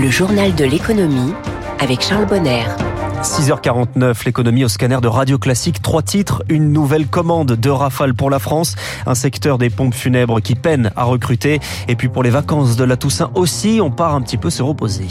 Le journal de l'économie avec Charles Bonner. 6h49, l'économie au scanner de Radio Classique. Trois titres, une nouvelle commande de Rafale pour la France, un secteur des pompes funèbres qui peine à recruter. Et puis pour les vacances de la Toussaint aussi, on part un petit peu se reposer.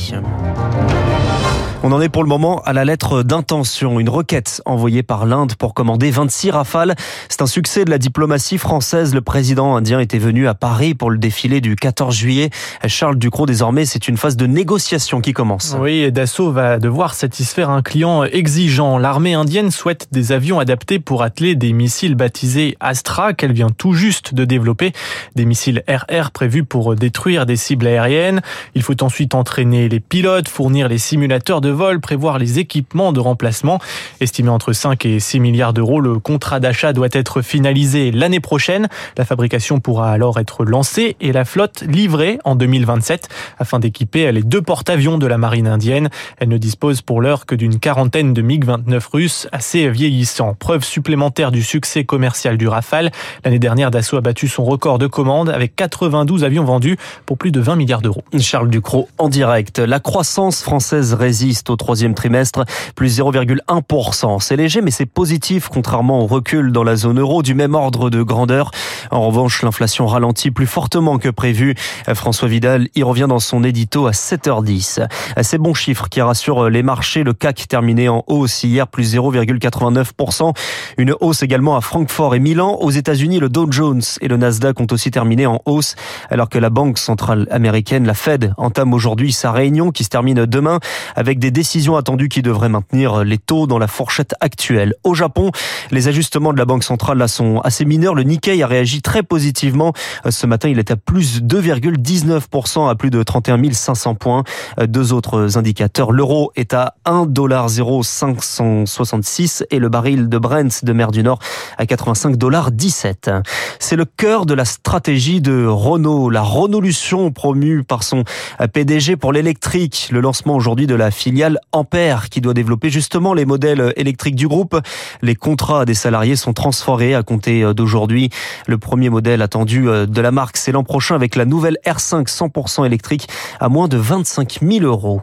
On en est pour le moment à la lettre d'intention, une requête envoyée par l'Inde pour commander 26 rafales. C'est un succès de la diplomatie française. Le président indien était venu à Paris pour le défilé du 14 juillet. Charles Ducrot, désormais, c'est une phase de négociation qui commence. Oui, Dassault va devoir satisfaire un client exigeant. L'armée indienne souhaite des avions adaptés pour atteler des missiles baptisés Astra qu'elle vient tout juste de développer. Des missiles RR prévus pour détruire des cibles aériennes. Il faut ensuite entraîner les pilotes, fournir les simulateurs de vol, prévoir les équipements de remplacement. Estimé entre 5 et 6 milliards d'euros, le contrat d'achat doit être finalisé l'année prochaine. La fabrication pourra alors être lancée et la flotte livrée en 2027 afin d'équiper les deux porte-avions de la marine indienne. Elle ne dispose pour l'heure que d'une quarantaine de MiG-29 russes assez vieillissants. Preuve supplémentaire du succès commercial du Rafale. L'année dernière, Dassault a battu son record de commandes avec 92 avions vendus pour plus de 20 milliards d'euros. Charles Ducrot en direct. La croissance française résiste au troisième trimestre, plus 0,1%. C'est léger, mais c'est positif, contrairement au recul dans la zone euro du même ordre de grandeur. En revanche, l'inflation ralentit plus fortement que prévu. François Vidal y revient dans son édito à 7h10. Ces bons chiffres qui rassurent les marchés. Le CAC terminé en hausse hier, plus 0,89%. Une hausse également à Francfort et Milan. Aux États-Unis, le Dow Jones et le Nasdaq ont aussi terminé en hausse, alors que la Banque centrale américaine, la Fed, entame aujourd'hui sa réunion qui se termine demain avec des décisions attendues qui devraient maintenir les taux dans la fourchette actuelle. Au Japon, les ajustements de la Banque centrale sont assez mineurs. Le Nikkei a réagi très positivement. Ce matin, il est à plus 2,19% à plus de 31 500 points. Deux autres indicateurs. L'euro est à 1,0566 et le baril de Brent de mer du Nord à 85,17 C'est le cœur de la stratégie de Renault, la Renaulution promue par son PDG pour l'électrique. Le lancement aujourd'hui de la filiale Ampère qui doit développer justement les modèles électriques du groupe. Les contrats des salariés sont transférés à compter d'aujourd'hui. Le premier modèle attendu euh, de la marque, c'est l'an prochain avec la nouvelle R5 100% électrique à moins de 25 000 euros.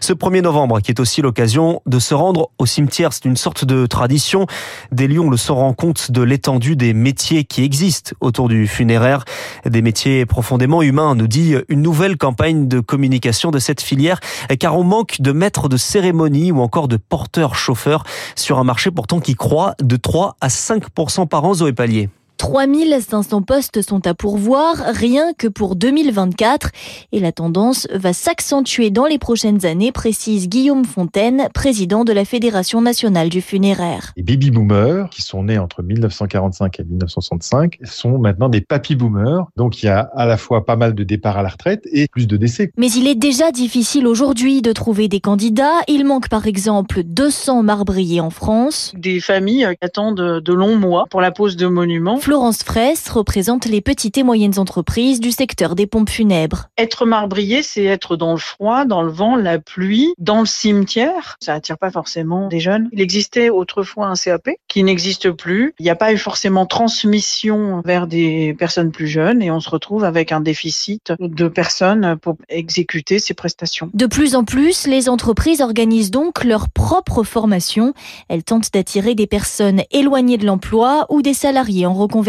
Ce 1er novembre qui est aussi l'occasion de se rendre au cimetière, c'est une sorte de tradition. Des Lyon le se rend compte de l'étendue des métiers qui existent autour du funéraire. Des métiers profondément humains, nous dit une nouvelle campagne de communication de cette filière, car on manque de de cérémonie ou encore de porteurs-chauffeurs sur un marché pourtant qui croît de 3 à 5% par an, Zoé Pallier. 3500 postes sont à pourvoir, rien que pour 2024. Et la tendance va s'accentuer dans les prochaines années, précise Guillaume Fontaine, président de la Fédération nationale du funéraire. Les baby boomers, qui sont nés entre 1945 et 1965, sont maintenant des papy boomers. Donc il y a à la fois pas mal de départs à la retraite et plus de décès. Mais il est déjà difficile aujourd'hui de trouver des candidats. Il manque par exemple 200 marbriers en France. Des familles attendent de longs mois pour la pose de monuments. Florence Fraisse représente les petites et moyennes entreprises du secteur des pompes funèbres. Être marbrier, c'est être dans le froid, dans le vent, la pluie, dans le cimetière. Ça attire pas forcément des jeunes. Il existait autrefois un CAP qui n'existe plus. Il n'y a pas eu forcément transmission vers des personnes plus jeunes et on se retrouve avec un déficit de personnes pour exécuter ces prestations. De plus en plus, les entreprises organisent donc leur propre formation. Elles tentent d'attirer des personnes éloignées de l'emploi ou des salariés en reconversion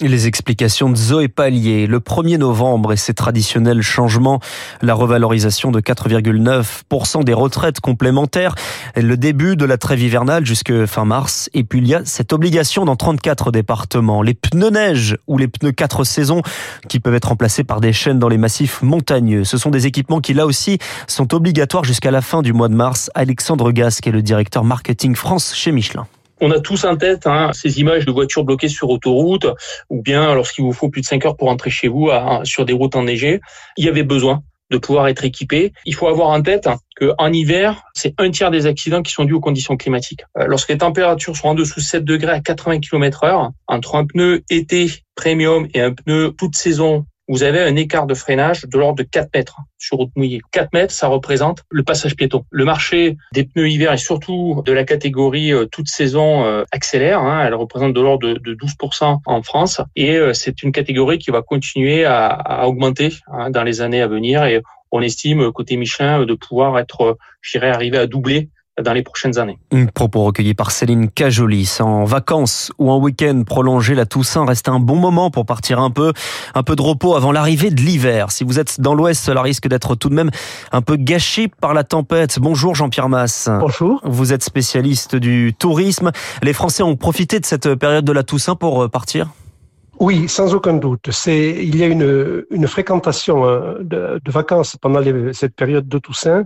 les explications de Zoé Pallier. Le 1er novembre et ses traditionnels changements, la revalorisation de 4,9% des retraites complémentaires, le début de la trêve hivernale jusque fin mars. Et puis il y a cette obligation dans 34 départements. Les pneus neige ou les pneus 4 saisons qui peuvent être remplacés par des chaînes dans les massifs montagneux. Ce sont des équipements qui là aussi sont obligatoires jusqu'à la fin du mois de mars. Alexandre Gasque est le directeur marketing France chez Michelin. On a tous en tête hein, ces images de voitures bloquées sur autoroute, ou bien lorsqu'il vous faut plus de 5 heures pour rentrer chez vous sur des routes enneigées. Il y avait besoin de pouvoir être équipé. Il faut avoir en tête qu'en hiver, c'est un tiers des accidents qui sont dus aux conditions climatiques. Euh, lorsque les températures sont en dessous de 7 degrés à 80 km heure, entre un pneu été premium et un pneu toute saison vous avez un écart de freinage de l'ordre de 4 mètres sur route mouillée. 4 mètres, ça représente le passage piéton. Le marché des pneus hiver et surtout de la catégorie euh, toute saison euh, accélère. Hein. elle représente de l'ordre de, 12% en France et euh, c'est une catégorie qui va continuer à, augmenter hein, dans les années à venir et on estime côté Michelin de pouvoir être, je dirais, arriver à doubler dans les prochaines années. Un propos recueilli par Céline Cajolis. En vacances ou en week-end prolongé, la Toussaint reste un bon moment pour partir un peu, un peu de repos avant l'arrivée de l'hiver. Si vous êtes dans l'ouest, cela risque d'être tout de même un peu gâché par la tempête. Bonjour Jean-Pierre Masse. Bonjour. Vous êtes spécialiste du tourisme. Les Français ont profité de cette période de la Toussaint pour euh, partir? Oui, sans aucun doute. C'est il y a une, une fréquentation hein, de, de vacances pendant les, cette période de Toussaint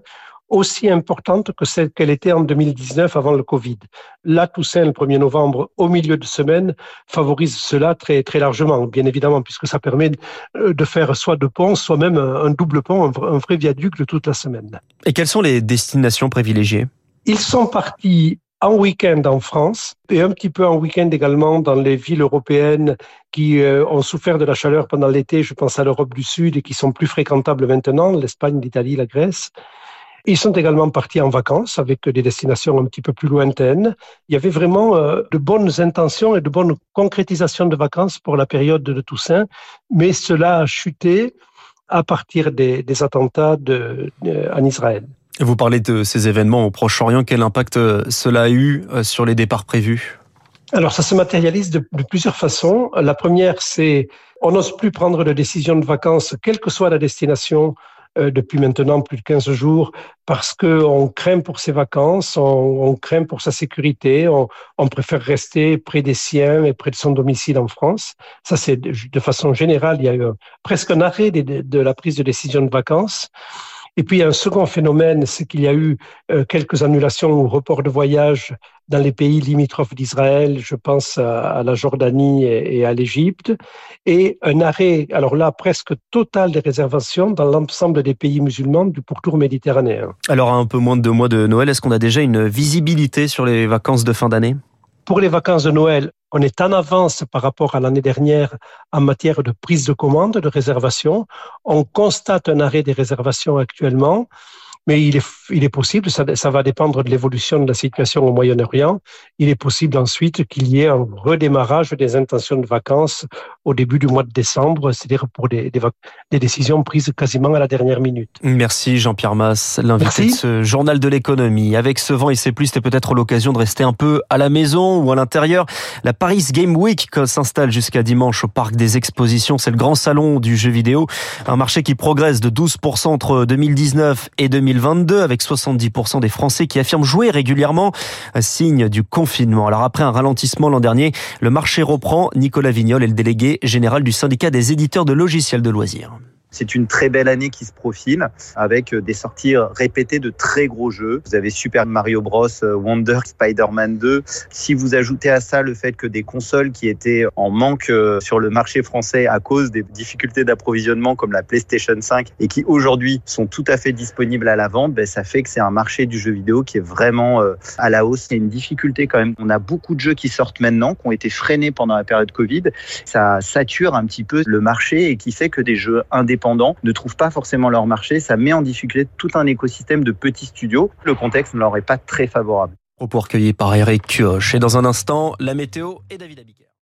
aussi importante que celle qu'elle était en 2019 avant le Covid. La Toussaint, le 1er novembre, au milieu de semaine, favorise cela très, très largement, bien évidemment, puisque ça permet euh, de faire soit deux ponts, soit même un double pont, un vrai viaduc de toute la semaine. Et quelles sont les destinations privilégiées? Ils sont partis en week-end en France et un petit peu en week-end également dans les villes européennes qui euh, ont souffert de la chaleur pendant l'été. Je pense à l'Europe du Sud et qui sont plus fréquentables maintenant, l'Espagne, l'Italie, la Grèce. Ils sont également partis en vacances avec des destinations un petit peu plus lointaines. Il y avait vraiment euh, de bonnes intentions et de bonnes concrétisations de vacances pour la période de Toussaint, mais cela a chuté à partir des, des attentats de, de, en Israël. Vous parlez de ces événements au Proche-Orient. Quel impact euh, cela a eu euh, sur les départs prévus? Alors, ça se matérialise de, de plusieurs façons. La première, c'est on n'ose plus prendre de décision de vacances, quelle que soit la destination, euh, depuis maintenant plus de 15 jours parce qu'on craint pour ses vacances, on, on craint pour sa sécurité, on, on, préfère rester près des siens et près de son domicile en France. Ça, c'est de façon générale, il y a eu presque un arrêt de, de, de la prise de décision de vacances. Et puis, un second phénomène, c'est qu'il y a eu euh, quelques annulations ou reports de voyage dans les pays limitrophes d'Israël, je pense à, la Jordanie et, à l'Égypte, et un arrêt, alors là, presque total des réservations dans l'ensemble des pays musulmans du pourtour méditerranéen. Alors, à un peu moins de deux mois de Noël, est-ce qu'on a déjà une visibilité sur les vacances de fin d'année? Pour les vacances de Noël, on est en avance par rapport à l'année dernière en matière de prise de commande, de réservation. On constate un arrêt des réservations actuellement mais il est, il est possible, ça, ça va dépendre de l'évolution de la situation au Moyen-Orient, il est possible ensuite qu'il y ait un redémarrage des intentions de vacances au début du mois de décembre, c'est-à-dire pour des, des, des, décisions prises quasiment à la dernière minute. Merci Jean-Pierre Masse, l'invité de ce journal de l'économie. Avec ce vent et ces pluies, c'était peut-être l'occasion de rester un peu à la maison ou à l'intérieur. La Paris Game Week s'installe jusqu'à dimanche au Parc des Expositions. C'est le grand salon du jeu vidéo, un marché qui progresse de 12% entre 2019 et 2020 2022 avec 70% des Français qui affirment jouer régulièrement, signe du confinement. Alors après un ralentissement l'an dernier, le marché reprend. Nicolas Vignol est le délégué général du syndicat des éditeurs de logiciels de loisirs. C'est une très belle année qui se profile avec euh, des sorties répétées de très gros jeux. Vous avez Super Mario Bros, euh, Wonder, Spider-Man 2. Si vous ajoutez à ça le fait que des consoles qui étaient en manque euh, sur le marché français à cause des difficultés d'approvisionnement comme la PlayStation 5 et qui aujourd'hui sont tout à fait disponibles à la vente, ben ça fait que c'est un marché du jeu vidéo qui est vraiment à la hausse. Il y a une difficulté quand même. On a beaucoup de jeux qui sortent maintenant, qui ont été freinés pendant la période Covid. Ça sature un petit peu le marché et qui fait que des jeux ne trouvent pas forcément leur marché. Ça met en difficulté tout un écosystème de petits studios. Le contexte ne leur est pas très favorable. Propos par Eric. Et dans un instant, la météo et David Abiker.